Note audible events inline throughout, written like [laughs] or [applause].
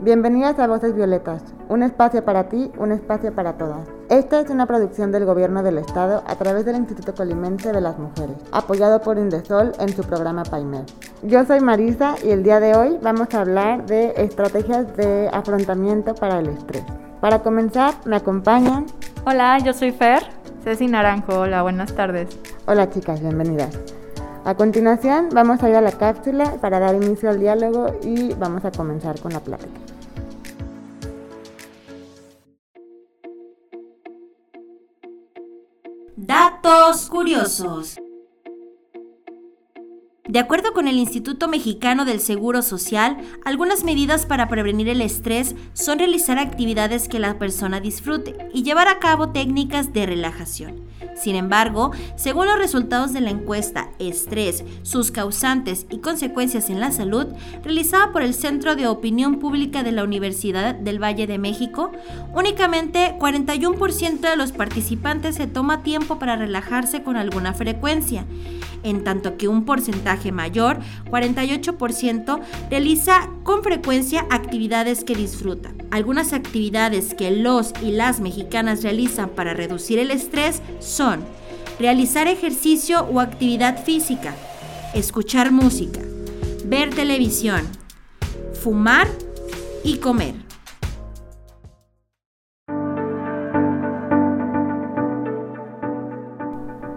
bienvenidas a Voces Violetas, un espacio para ti, un espacio para todas. Esta es una producción del Gobierno del Estado a través del Instituto Colimense de las Mujeres, apoyado por Indesol en su programa PAIMED. Yo soy Marisa y el día de hoy vamos a hablar de estrategias de afrontamiento para el estrés. Para comenzar, me acompañan. Hola, yo soy Fer. Ceci Naranjo, hola, buenas tardes. Hola chicas, bienvenidas. A continuación vamos a ir a la cápsula para dar inicio al diálogo y vamos a comenzar con la plática. Curiosos. De acuerdo con el Instituto Mexicano del Seguro Social, algunas medidas para prevenir el estrés son realizar actividades que la persona disfrute y llevar a cabo técnicas de relajación. Sin embargo, según los resultados de la encuesta Estrés, sus causantes y consecuencias en la salud, realizada por el Centro de Opinión Pública de la Universidad del Valle de México, únicamente 41% de los participantes se toma tiempo para relajarse con alguna frecuencia, en tanto que un porcentaje mayor, 48%, realiza con frecuencia actividades que disfruta. Algunas actividades que los y las mexicanas realizan para reducir el estrés son realizar ejercicio o actividad física, escuchar música, ver televisión, fumar y comer.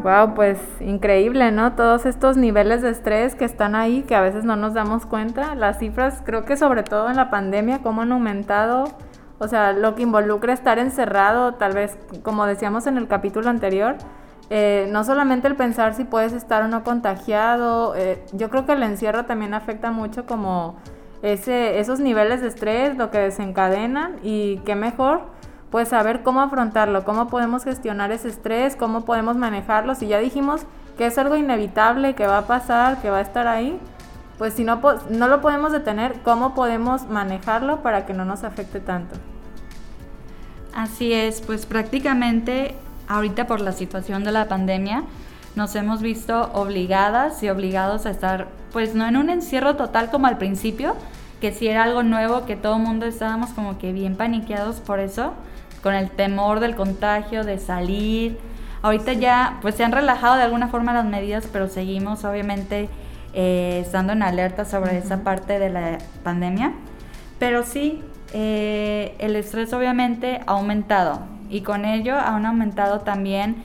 Wow, pues increíble, ¿no? Todos estos niveles de estrés que están ahí, que a veces no nos damos cuenta. Las cifras, creo que sobre todo en la pandemia, cómo han aumentado. O sea, lo que involucra estar encerrado, tal vez, como decíamos en el capítulo anterior, eh, no solamente el pensar si puedes estar o no contagiado, eh, yo creo que el encierro también afecta mucho como ese, esos niveles de estrés, lo que desencadenan y qué mejor pues saber cómo afrontarlo, cómo podemos gestionar ese estrés, cómo podemos manejarlo. Si ya dijimos que es algo inevitable, que va a pasar, que va a estar ahí, pues si no, no lo podemos detener, ¿cómo podemos manejarlo para que no nos afecte tanto? Así es, pues prácticamente ahorita por la situación de la pandemia nos hemos visto obligadas y obligados a estar, pues no en un encierro total como al principio, que si era algo nuevo, que todo el mundo estábamos como que bien paniqueados por eso, con el temor del contagio, de salir. Ahorita ya, pues se han relajado de alguna forma las medidas, pero seguimos obviamente eh, estando en alerta sobre esa parte de la pandemia. Pero sí, eh, el estrés obviamente ha aumentado y con ello han aumentado también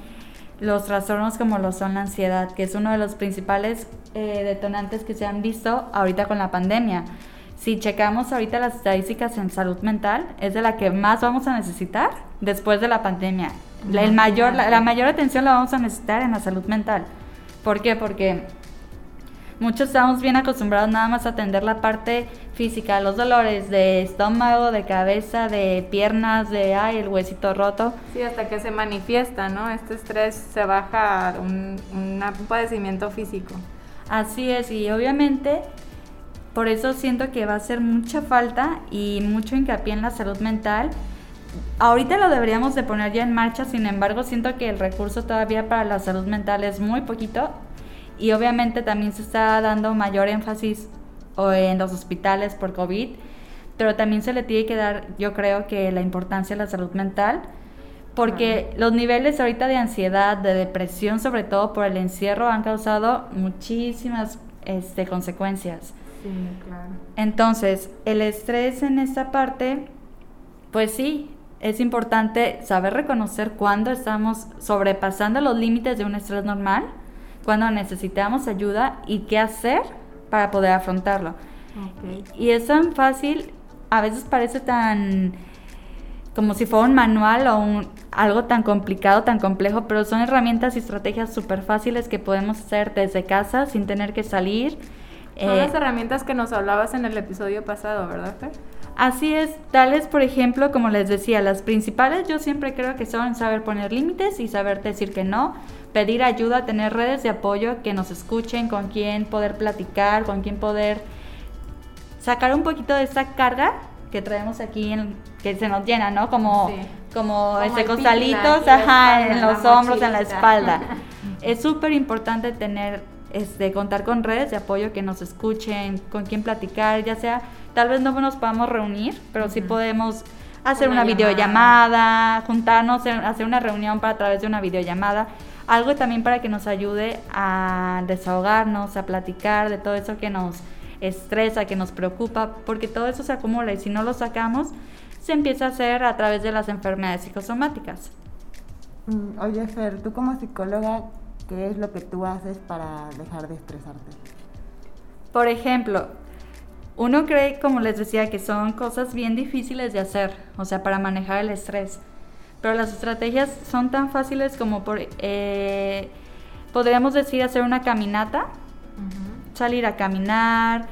los trastornos como lo son la ansiedad, que es uno de los principales eh, detonantes que se han visto ahorita con la pandemia si checamos ahorita las estadísticas en salud mental, es de la que más vamos a necesitar después de la pandemia. La, el mayor, la, mayor atención la vamos a necesitar en la salud mental. ¿Por qué? Porque muchos estamos bien acostumbrados nada más a atender la parte física, los dolores de estómago, de cabeza, de piernas, de ay, el huesito roto. Sí, hasta que se manifiesta, ¿no? Este estrés se baja a un, un padecimiento físico. Así es, y obviamente por eso siento que va a ser mucha falta y mucho hincapié en la salud mental. Ahorita lo deberíamos de poner ya en marcha, sin embargo siento que el recurso todavía para la salud mental es muy poquito y obviamente también se está dando mayor énfasis en los hospitales por COVID, pero también se le tiene que dar, yo creo que la importancia a la salud mental, porque los niveles ahorita de ansiedad, de depresión, sobre todo por el encierro, han causado muchísimas este, consecuencias. Entonces, el estrés en esta parte, pues sí, es importante saber reconocer cuándo estamos sobrepasando los límites de un estrés normal, cuando necesitamos ayuda y qué hacer para poder afrontarlo. Y es tan fácil, a veces parece tan como si fuera un manual o un, algo tan complicado, tan complejo, pero son herramientas y estrategias súper fáciles que podemos hacer desde casa sin tener que salir son las eh, herramientas que nos hablabas en el episodio pasado, ¿verdad, Fer? Así es, tales por ejemplo, como les decía, las principales yo siempre creo que son saber poner límites y saber decir que no, pedir ayuda, tener redes de apoyo que nos escuchen, con quién poder platicar, con quién poder sacar un poquito de esta carga que traemos aquí, en, que se nos llena, ¿no? Como, como, este costalitos, ajá, en los hombros, en la [laughs] espalda. es súper importante tener, este, contar con redes de apoyo que nos escuchen, con quién platicar, ya sea Tal vez no nos podamos reunir, pero sí podemos hacer una, videollamada, juntarnos, hacer una reunión para a través de una videollamada. Algo también para que nos ayude a desahogarnos, a platicar de todo eso que nos estresa, que nos preocupa, porque todo eso se acumula y si no lo sacamos, se empieza a hacer a través de las enfermedades psicosomáticas. Mm, oye, Fer, tú como psicóloga, ¿qué es lo que tú haces para dejar de estresarte? Por ejemplo, uno cree, como les decía, que son cosas bien difíciles de hacer, o sea, para manejar el estrés. Pero las estrategias son tan fáciles como por, eh, podríamos decir hacer una caminata, salir a caminar,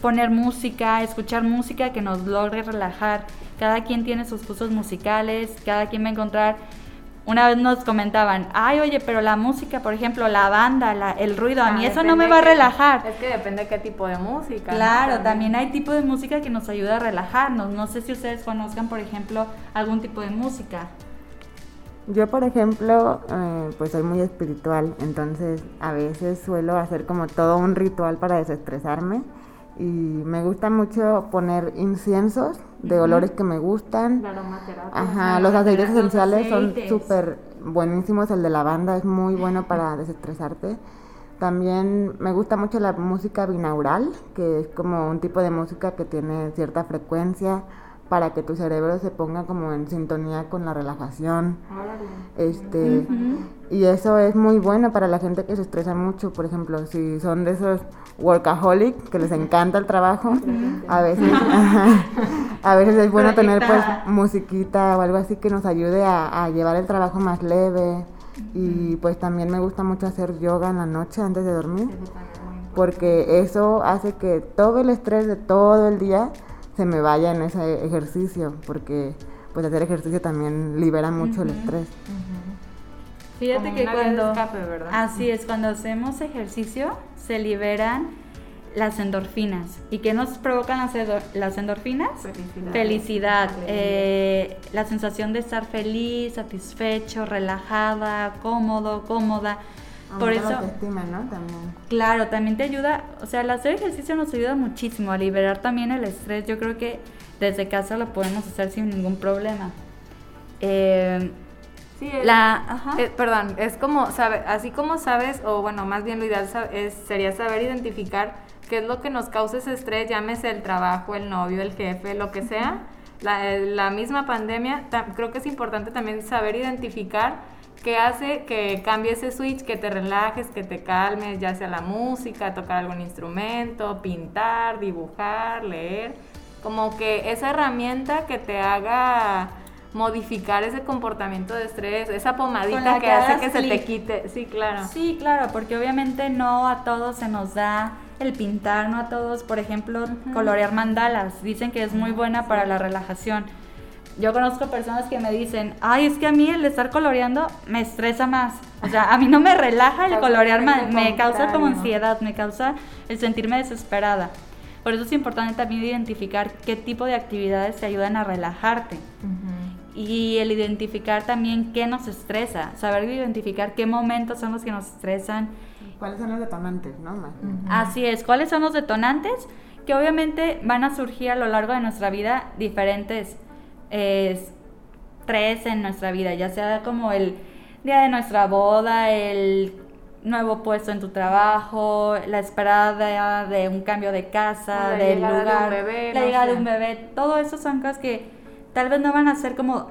poner música, escuchar música que nos logre relajar. Cada quien tiene sus gustos musicales, cada quien va a encontrar una vez nos comentaban, ay, oye, pero la música, por ejemplo, la banda, la, el ruido, a mí ah, eso no me va a relajar. Es que depende de qué tipo de música. Claro, también. hay tipo de música que nos ayuda a relajarnos. No sé si ustedes conozcan, por ejemplo, algún tipo de música. Yo, por ejemplo, eh, pues soy muy espiritual, entonces a veces suelo hacer como todo un ritual para desestresarme y me gusta mucho poner inciensos de olores que me gustan. Ajá, los aceites esenciales son súper buenísimos, el de lavanda es muy bueno para desestresarte. También me gusta mucho la música binaural, que es como un tipo de música que tiene cierta frecuencia para que tu cerebro se ponga como en sintonía con la relajación. Este, y eso es muy bueno para la gente que se estresa mucho, por ejemplo, si son de esos workaholic que les encanta el trabajo, a veces [laughs] a veces es bueno tener pues musiquita o algo así que nos ayude a, a llevar el trabajo más leve. Y pues también me gusta mucho hacer yoga en la noche antes de dormir, porque eso hace que todo el estrés de todo el día se me vaya en ese ejercicio, porque pues hacer ejercicio también libera mucho el estrés. Fíjate que cuando así es, cuando hacemos ejercicio se liberan las endorfinas. ¿Y qué nos provocan las, endorfinas? Felicidad. Eh, la sensación de estar feliz, satisfecho, relajada, cómodo, cómoda. Por eso, ¿no? También. Claro, también te ayuda, o sea, el hacer ejercicio nos ayuda muchísimo a liberar también el estrés. Yo creo que desde casa lo podemos hacer sin ningún problema. Eh, sí, la, eh, perdón, es como, sabe, así como sabes, o bueno, más bien lo ideal es, sería saber identificar qué es lo que nos causa ese estrés, llámese el trabajo, el novio, el jefe, lo que sea. La, la misma pandemia, creo que es importante también saber identificar ¿Qué hace que cambie ese switch, que te relajes, que te calmes, ya sea la música, tocar algún instrumento, pintar, dibujar, leer, como que esa herramienta que te haga modificar ese comportamiento de estrés, esa pomadita que, hace que se te quite. Sí, claro. Sí, claro, porque obviamente no a todos se nos da el pintar, no a todos, por ejemplo, colorear mandalas. Dicen que es muy buena para la relajación yo conozco personas que me dicen, ay, es que a mí el estar coloreando me estresa más. O sea, a mí no me relaja el colorear, me, causa como ansiedad, me causa el sentirme desesperada. Por eso es importante también identificar qué tipo de actividades te ayudan a relajarte. Y el identificar también qué nos estresa, saber identificar qué momentos son los que nos estresan. ¿Cuáles son los detonantes, no? Así es, ¿cuáles son los detonantes? Que obviamente van a surgir a lo largo de nuestra vida diferentes estrés en nuestra vida, ya sea como el día de nuestra boda, el nuevo puesto en tu trabajo, la esperada de un cambio de casa, del lugar, la llegada de un bebé, todo eso son cosas que tal vez no van a ser como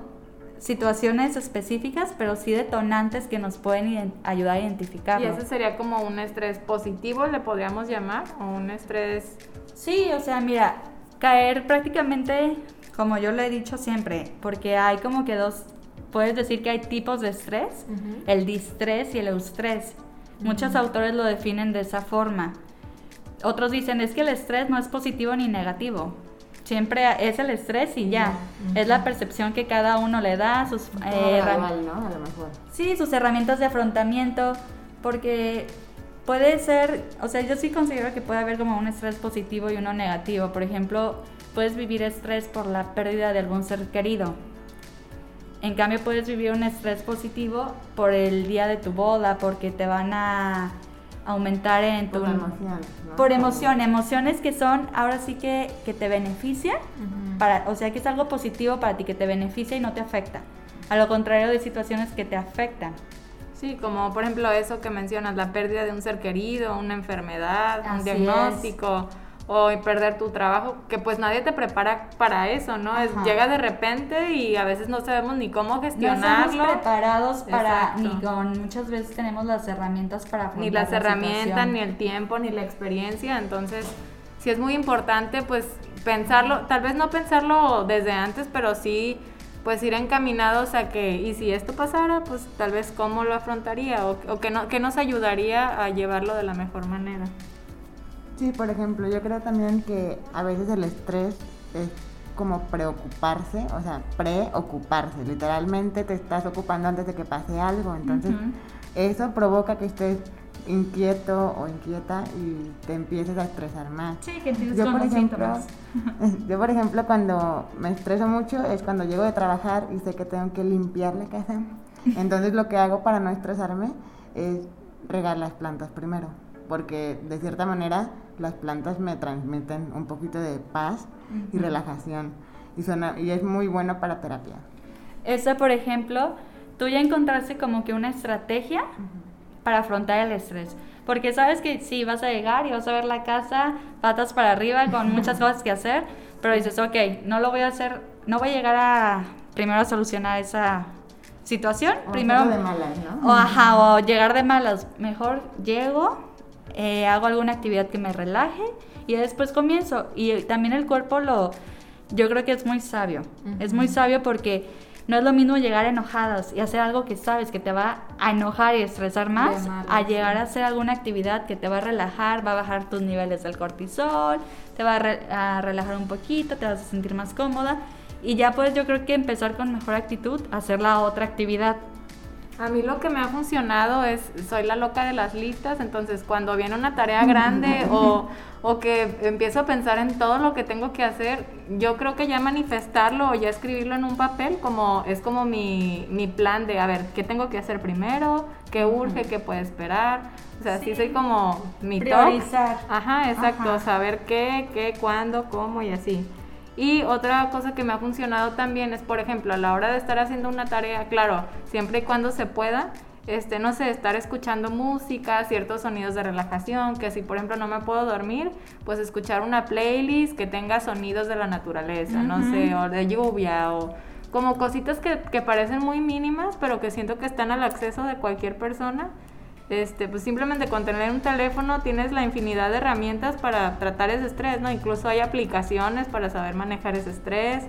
situaciones específicas, pero sí detonantes que nos pueden ayudar a identificar. Y ese sería como un estrés positivo, le podríamos llamar, o un estrés... Sí, o sea, mira, caer prácticamente como yo le he dicho siempre, porque hay como que dos, puedes decir que hay tipos de estrés, el distrés y el eustrés. Muchos autores lo definen de esa forma. Otros dicen es que el estrés no es positivo ni negativo, siempre es el estrés y ya. Es la percepción que cada uno le da, sus eh, ¿no? A lo mejor. Sí, sus herramientas de afrontamiento, porque puede ser, o sea, yo sí considero que puede haber como un estrés positivo y uno negativo. Por ejemplo, puedes vivir estrés por la pérdida de algún ser querido. En cambio, puedes vivir un estrés positivo por el día de tu boda, porque te van a aumentar en tu... Por emociones. Por emoción, emociones que son ahora sí que, que te benefician, para, o sea que es algo positivo para ti, que te beneficia y no te afecta. A lo contrario de situaciones que te afectan. Sí, como por ejemplo eso que mencionas, la pérdida de un ser querido, una enfermedad, un diagnóstico o perder tu trabajo, que pues nadie te prepara para eso, ¿no? Es, llega de repente y a veces no sabemos ni cómo gestionarlo. No estamos preparados para, ni con, muchas veces tenemos las herramientas para Ni las herramientas, ni el tiempo, ni la experiencia, entonces sí es muy importante pues pensarlo, tal vez no pensarlo desde antes, pero sí pues ir encaminados a que, y si esto pasara, pues tal vez cómo lo afrontaría o, o que, no, que nos ayudaría a llevarlo de la mejor manera. Sí, por ejemplo, yo creo también que a veces el estrés es como preocuparse, o sea, preocuparse. Literalmente te estás ocupando antes de que pase algo. Entonces, eso provoca que estés inquieto o inquieta y te empieces a estresar más. Sí, que empieces yo, por ejemplo, [laughs] Yo, por ejemplo, cuando me estreso mucho es cuando llego de trabajar y sé que tengo que limpiar la casa. [laughs] Entonces, lo que hago para no estresarme es regar las plantas primero, porque de cierta manera las plantas me transmiten un poquito de paz y relajación y, suena, y es muy bueno para terapia. Eso, por ejemplo, tú ya encontraste como que una estrategia para afrontar el estrés. Porque sabes que sí, vas a llegar y vas a ver la casa patas para arriba con muchas cosas que hacer, pero dices, ok, no lo voy a hacer, no voy a llegar a primero a solucionar esa situación. O primero, de malas, ¿no? O, ajá, o llegar de malas. Mejor llego, eh, hago alguna actividad que me relaje y después comienzo. Y también el cuerpo lo, yo creo que es muy sabio. Es muy sabio porque no es lo mismo llegar enojadas y hacer algo que sabes que te va a enojar y estresar más, a llegar a hacer alguna actividad que te va a relajar, va a bajar tus niveles del cortisol, te va a, a relajar un poquito, te vas a sentir más cómoda y ya puedes yo creo que empezar con mejor actitud hacer la otra actividad. A mí lo que me ha funcionado es, soy la loca de las listas, entonces cuando viene una tarea grande [laughs] o, o, que empiezo a pensar en todo lo que tengo que hacer, yo creo que ya manifestarlo o ya escribirlo en un papel como es como mi, mi plan de, a ver, ¿qué tengo que hacer primero? ¿Qué urge? ¿Qué puede esperar? O sea, sí, soy como mi Priorizar. Ajá, exacto, saber qué, qué, cuándo, cómo y así. Y otra cosa que me ha funcionado también es, por ejemplo, a la hora de estar haciendo una tarea, claro, siempre y cuando se pueda, este, no sé, estar escuchando música, ciertos sonidos de relajación, que si por ejemplo no me puedo dormir, pues escuchar una playlist que tenga sonidos de la naturaleza, no sé, o de lluvia, o como cositas que, que parecen muy mínimas, pero que siento que están al acceso de cualquier persona este, pues simplemente con tener un teléfono tienes la infinidad de herramientas para tratar ese estrés, ¿no? Incluso hay aplicaciones para saber manejar ese estrés.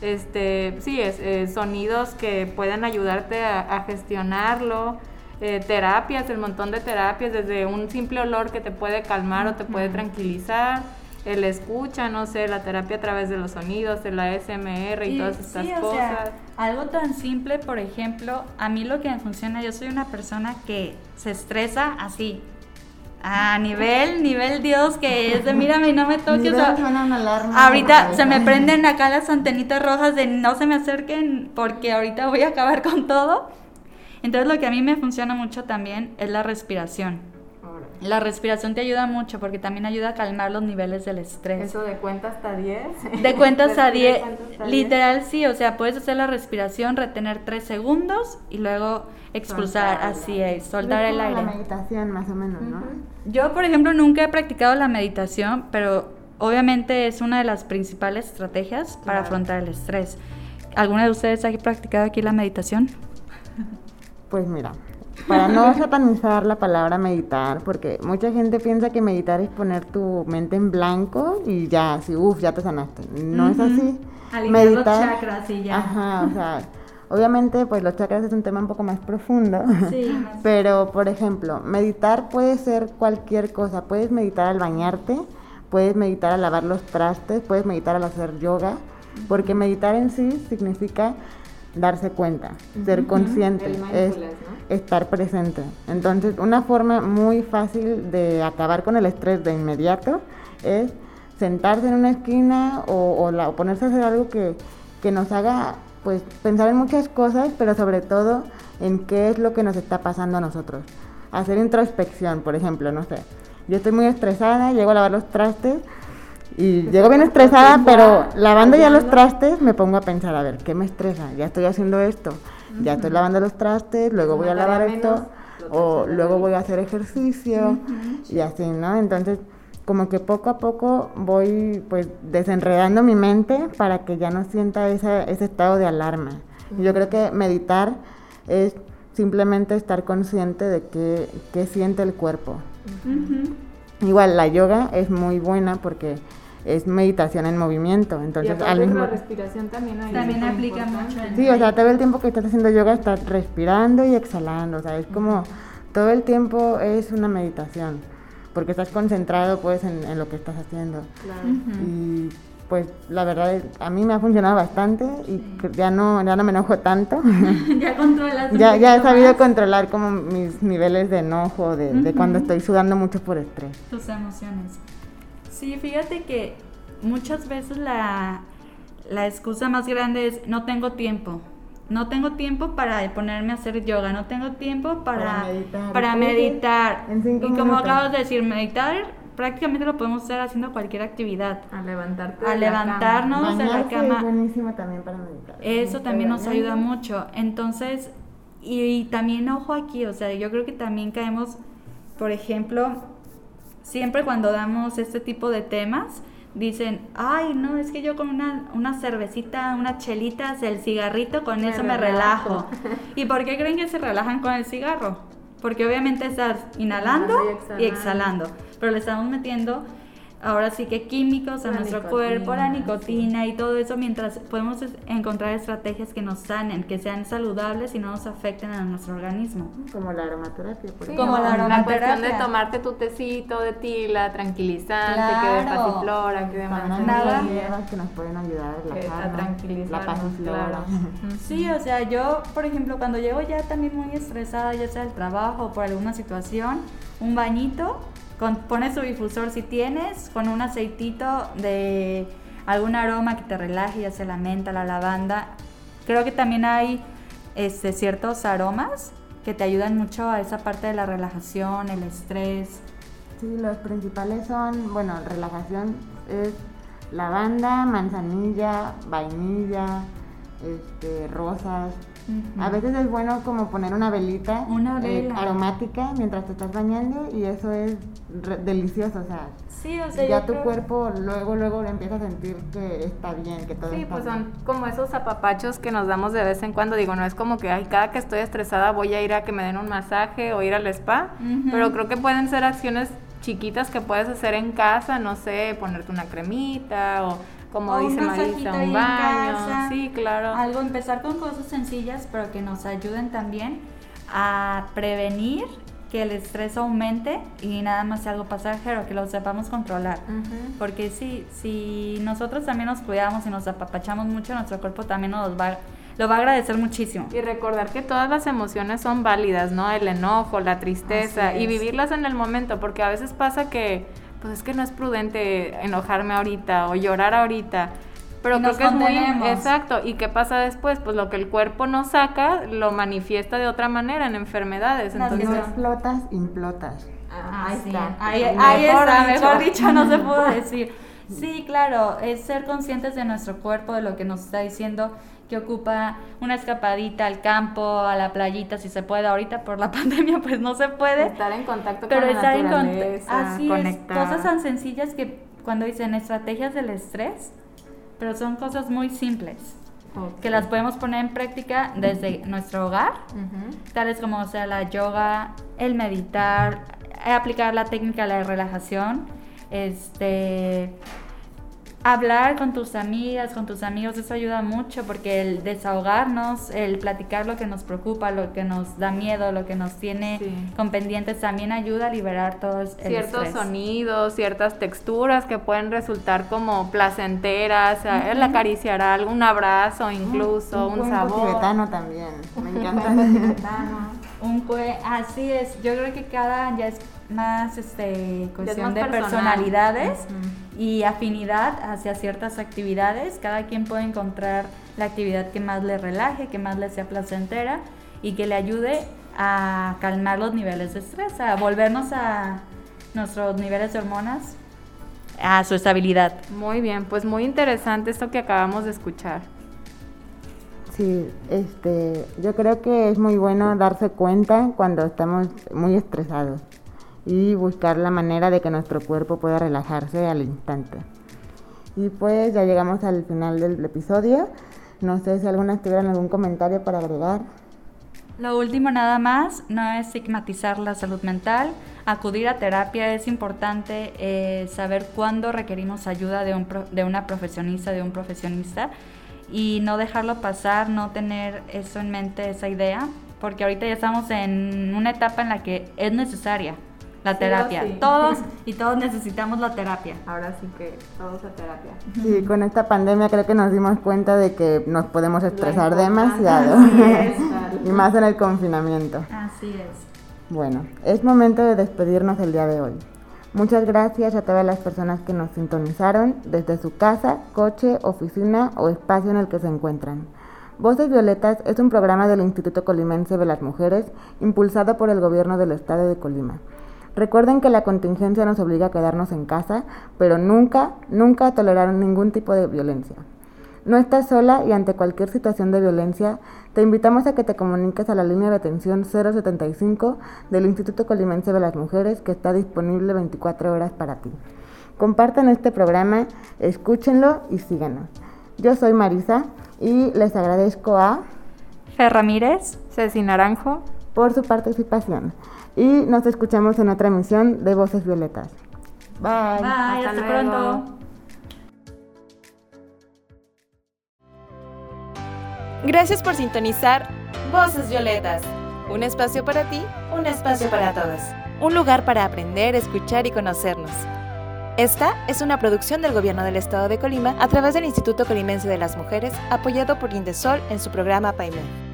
Este, sí, es, eh, sonidos que puedan ayudarte a, gestionarlo. Eh, terapias, el montón de terapias, desde un simple olor que te puede calmar o te puede tranquilizar el escucha, no sé, la terapia a través de los sonidos, el ASMR y, todas estas cosas. algo tan simple, por ejemplo, a mí lo que me funciona, yo soy una persona que se estresa así. A nivel, nivel Dios, que es de mírame y no me toques. ahorita se me prenden acá las antenitas rojas de no se me acerquen porque ahorita voy a acabar con todo. Entonces lo que a mí me funciona mucho también es la respiración. La respiración te ayuda mucho porque también ayuda a calmar los niveles del estrés. Eso de cuenta hasta 10. De cuentas a 10. Literal, sí, o sea, puedes hacer la respiración, retener 3 segundos y luego expulsar, así es, soltar el aire. La meditación más o menos, ¿no? Yo, por ejemplo, nunca he practicado la meditación, pero obviamente es una de las principales estrategias para afrontar el estrés. ¿Alguna de ustedes ha practicado aquí la meditación? Pues mira, para no satanizar la palabra meditar, porque mucha gente piensa que meditar es poner tu mente en blanco y ya, así, uff, ya te sanaste. No es así. Alinear los chakras y ya. Ajá, o sea, obviamente pues los chakras es un tema un poco más profundo. Sí, [laughs] pero, por ejemplo, meditar puede ser cualquier cosa. Puedes meditar al bañarte, puedes meditar al lavar los trastes, puedes meditar al hacer yoga, porque meditar en sí significa darse cuenta, ser consciente, es estar presente. Entonces, una forma muy fácil de acabar con el estrés de inmediato es sentarse en una esquina o, ponerse a hacer algo que, que nos haga pues pensar en muchas cosas, pero sobre todo en qué es lo que nos está pasando a nosotros. Hacer introspección, por ejemplo, no sé. Yo estoy muy estresada, llego a lavar los trastes y llego bien estresada, pero lavando ya los trastes me pongo a pensar, a ver, ¿qué me estresa? Ya estoy haciendo esto, ya estoy lavando los trastes, luego voy a lavar esto, o luego voy a hacer ejercicio y así, ¿no? Entonces, como que poco a poco voy pues desenredando mi mente para que ya no sienta ese, ese estado de alarma. Yo creo que meditar es simplemente estar consciente de qué, qué siente el cuerpo. Igual la yoga es muy buena porque es meditación en movimiento. Entonces, al mismo la respiración también, también aplica mucho. sí, o sea, todo el tiempo que estás haciendo yoga estás respirando y exhalando. O sea, es como todo el tiempo es una meditación porque estás concentrado pues en, lo que estás haciendo. Claro. Y pues la verdad a mí me ha funcionado bastante y ya no ya no me enojo tanto. [laughs] ya controlas. ya, ya he sabido controlar como mis niveles de enojo, de, de, cuando estoy sudando mucho por estrés. Tus emociones. Sí, fíjate que muchas veces la, la excusa más grande es no tengo tiempo. No tengo tiempo para ponerme a hacer yoga, no tengo tiempo para, para meditar. y como acabas de decir, meditar prácticamente lo podemos hacer haciendo cualquier actividad. A levantarte. A levantarnos de la cama. Es buenísimo también para meditar. Eso también nos ayuda mucho. Entonces, y, también ojo aquí, o sea, yo creo que también caemos, por ejemplo, siempre cuando damos este tipo de temas, dicen, ay, no, es que yo con una, una cervecita, unas chelitas, el cigarrito, con eso me relajo. [laughs] ¿Y por qué creen que se relajan con el cigarro? Porque obviamente estás inhalando y exhalando pero le estamos metiendo ahora sí que químicos a nuestro cuerpo, la nicotina y todo eso, mientras podemos encontrar estrategias que nos sanen, que sean saludables y no nos afecten a nuestro organismo. Como la aromaterapia, por ejemplo. Como la aromaterapia. La cuestión de tomarte tu tecito de tila, tranquilizante, que de pasiflora, que de manzanilla. que nos pueden ayudar a, a tranquilizar. La pasiflora. Sí, o sea, yo, por ejemplo, cuando llego ya también muy estresada, ya sea del trabajo o por alguna situación, un bañito con, pones su difusor si tienes, con un aceitito de algún aroma que te relaje, ya sea la menta, la lavanda. Creo que también hay este, ciertos aromas que te ayudan mucho a esa parte de la relajación, el estrés. Sí, los principales son, bueno, relajación es lavanda, manzanilla, vainilla, este, rosas, a veces es bueno como poner una velita una eh, aromática mientras te estás bañando y eso es delicioso, o sea, sí, o sea ya tu cuerpo luego luego empieza a sentir que está bien, que todo sí, está pues son como esos apapachos que nos damos de vez en cuando, digo, no es como que ay, cada que estoy estresada voy a ir a que me den un masaje o ir al spa, pero creo que pueden ser acciones chiquitas que puedes hacer en casa, no sé, ponerte una cremita o como dice Marisa, un baño. sí, claro. Algo, empezar con cosas sencillas, pero que nos ayuden también a prevenir que el estrés aumente y nada más sea algo pasajero, que lo sepamos controlar. Porque si, si nosotros también nos cuidamos y nos apapachamos mucho, nuestro cuerpo también nos va, lo va a agradecer muchísimo. Y recordar que todas las emociones son válidas, ¿no? El enojo, la tristeza, y vivirlas en el momento, porque a veces pasa que pues es que no es prudente enojarme ahorita o llorar ahorita. Pero creo que es muy exacto. ¿Y qué pasa después? Pues lo que el cuerpo no saca lo manifiesta de otra manera en enfermedades. Entonces no explotas, implotas. Ah, ahí está. Ahí, ahí está, mejor dicho no se pudo [laughs] decir. Sí, claro, es ser conscientes de nuestro cuerpo, de lo que nos está diciendo que ocupa una escapadita al campo, a la playita, si se puede. Ahorita por la [laughs] pandemia, pues no se puede. Estar en contacto con la estar naturaleza, así Es, cosas tan sencillas que cuando dicen estrategias del estrés, pero son cosas muy simples. que las podemos poner en práctica desde nuestro hogar, tales como sea la yoga, el meditar, aplicar la técnica de la relajación, este hablar con tus amigas, con tus amigos, eso ayuda mucho porque el desahogarnos, el platicar lo que nos preocupa, lo que nos da miedo, lo que nos tiene con pendientes, también ayuda a liberar todos el ciertos sonidos, ciertas texturas que pueden resultar como placenteras, el acariciar algo, un abrazo incluso, un, un sabor. tibetano también, me encanta. un cue, así es, yo creo que cada ya es más este cuestión de personalidades y afinidad hacia ciertas actividades. Cada quien puede encontrar la actividad que más le relaje, que más le sea placentera y que le ayude a calmar los niveles de estrés, a volvernos a nuestros niveles de hormonas a su estabilidad. Muy bien, pues muy interesante esto que acabamos de escuchar. Sí, este, yo creo que es muy bueno darse cuenta cuando estamos muy estresados y buscar la manera de que nuestro cuerpo pueda relajarse al instante. Y pues ya llegamos al final del episodio. No sé si algunas tuvieran algún comentario para agregar. Lo último nada más, no es estigmatizar la salud mental. Acudir a terapia es importante eh, saber cuándo requerimos ayuda de, un de una profesionista, de un profesionista y no dejarlo pasar, no tener eso en mente, esa idea, porque ahorita ya estamos en una etapa en la que es necesaria la terapia. Todos [laughs] y todos necesitamos la terapia. Ahora sí que todos a terapia. Sí, con esta pandemia creo que nos dimos cuenta de que nos podemos estresar demasiado. [laughs] [laughs] y más en el confinamiento. Así es. Bueno, es momento de despedirnos el día de hoy. Muchas gracias a todas las personas que nos sintonizaron desde su casa, coche, oficina o espacio en el que se encuentran. Voces Violetas es un programa del Instituto Colimense de las Mujeres impulsado por el gobierno del estado de Colima. Recuerden que la contingencia nos obliga a quedarnos en casa, pero nunca, nunca a ningún tipo de violencia. No estás sola y ante cualquier situación de violencia, te invitamos a que te comuniques a la línea de atención 075 del Instituto Colimense de las Mujeres que está disponible 24 horas para ti. Compartan este programa, escúchenlo y síganos. Yo soy Marisa y les agradezco a Fer Ramírez, Ceci Naranjo por su participación y nos escuchamos en otra emisión de Voces Violetas. Bye. Bye, hasta, pronto. Gracias por sintonizar Voces Violetas. Un espacio para ti, un espacio para todos. Un lugar para aprender, escuchar y conocernos. Esta es una producción del Gobierno del Estado de Colima a través del Instituto Colimense de las Mujeres, apoyado por Indesol en su programa PAIME.